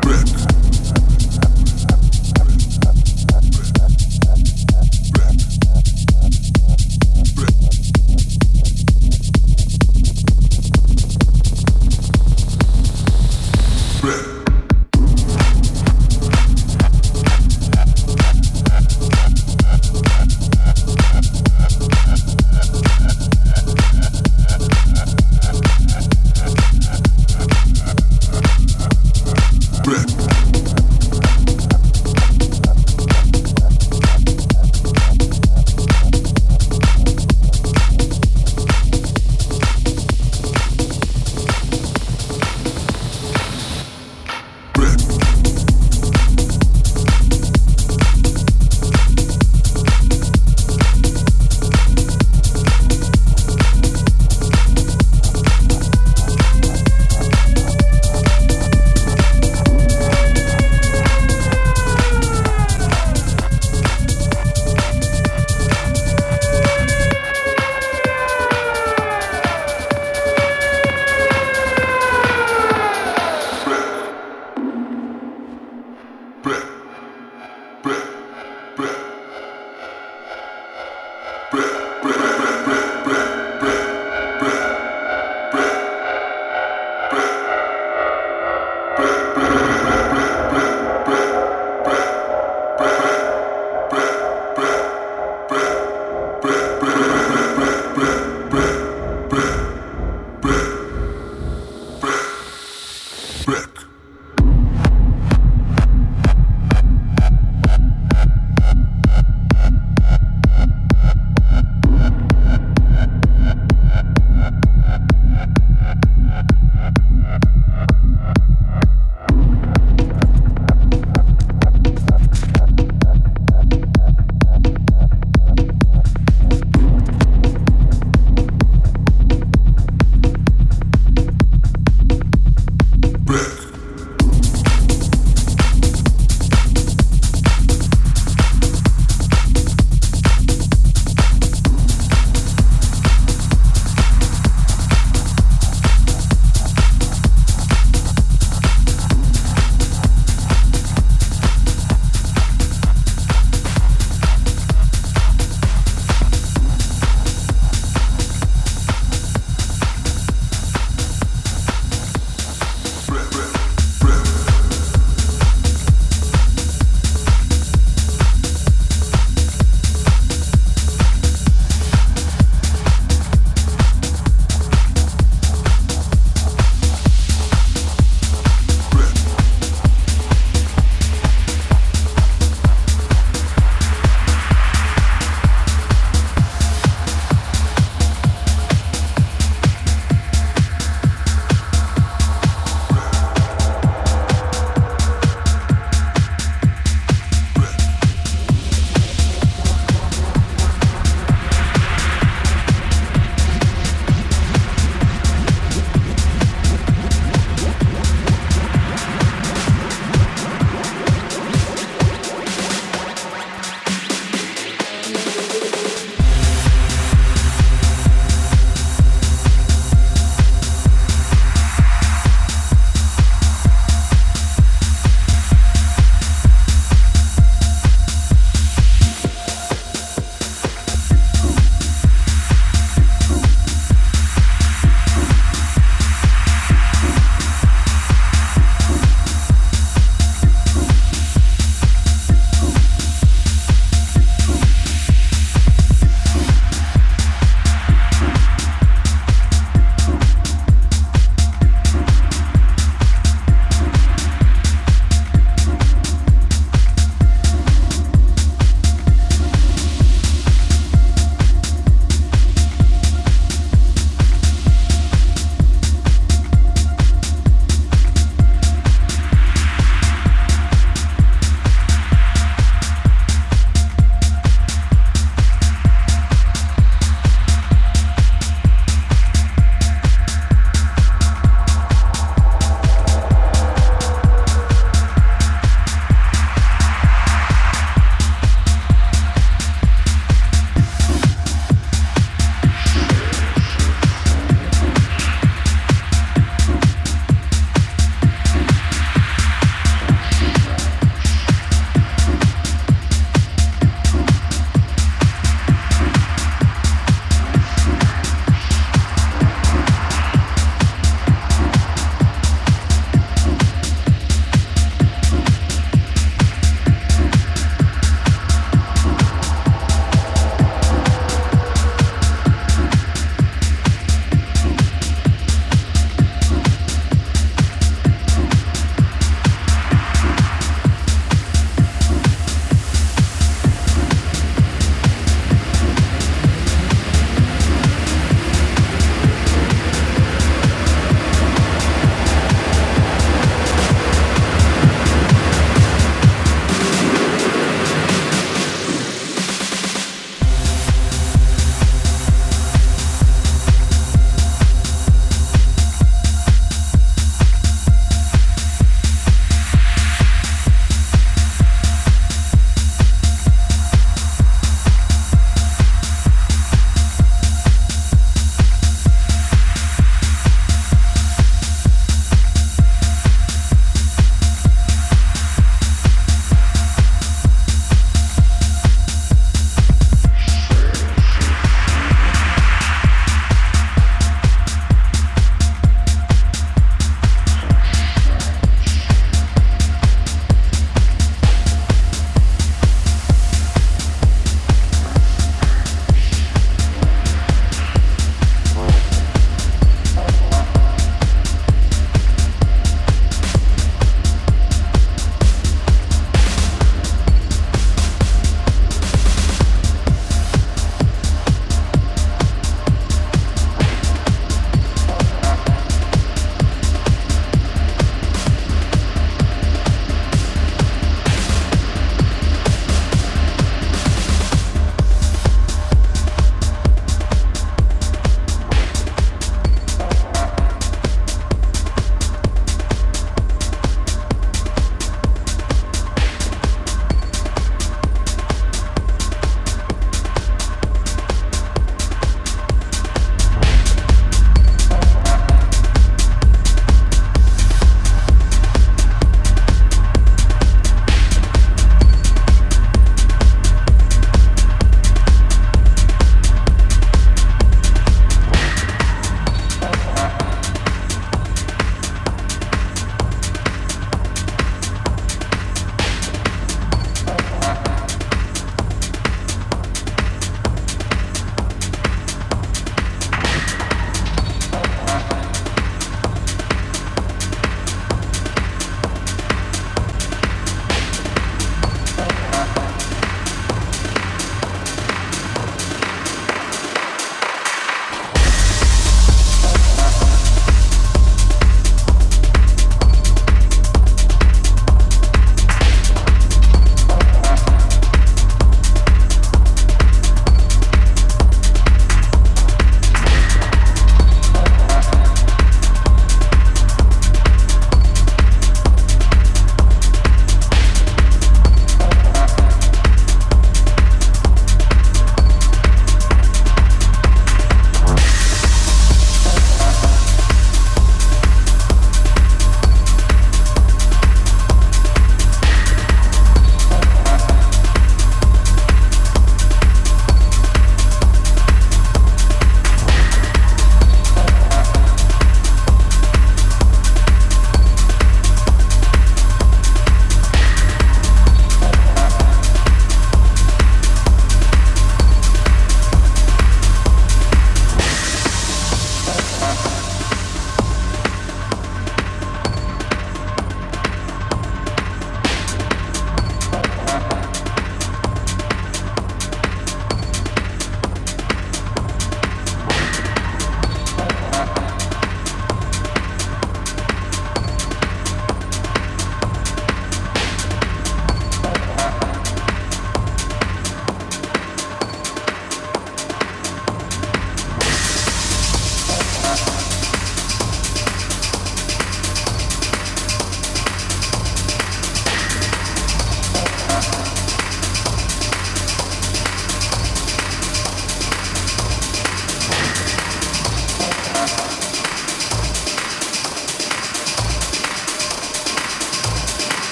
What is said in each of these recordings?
Brick.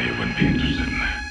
you wouldn't be interested in. that.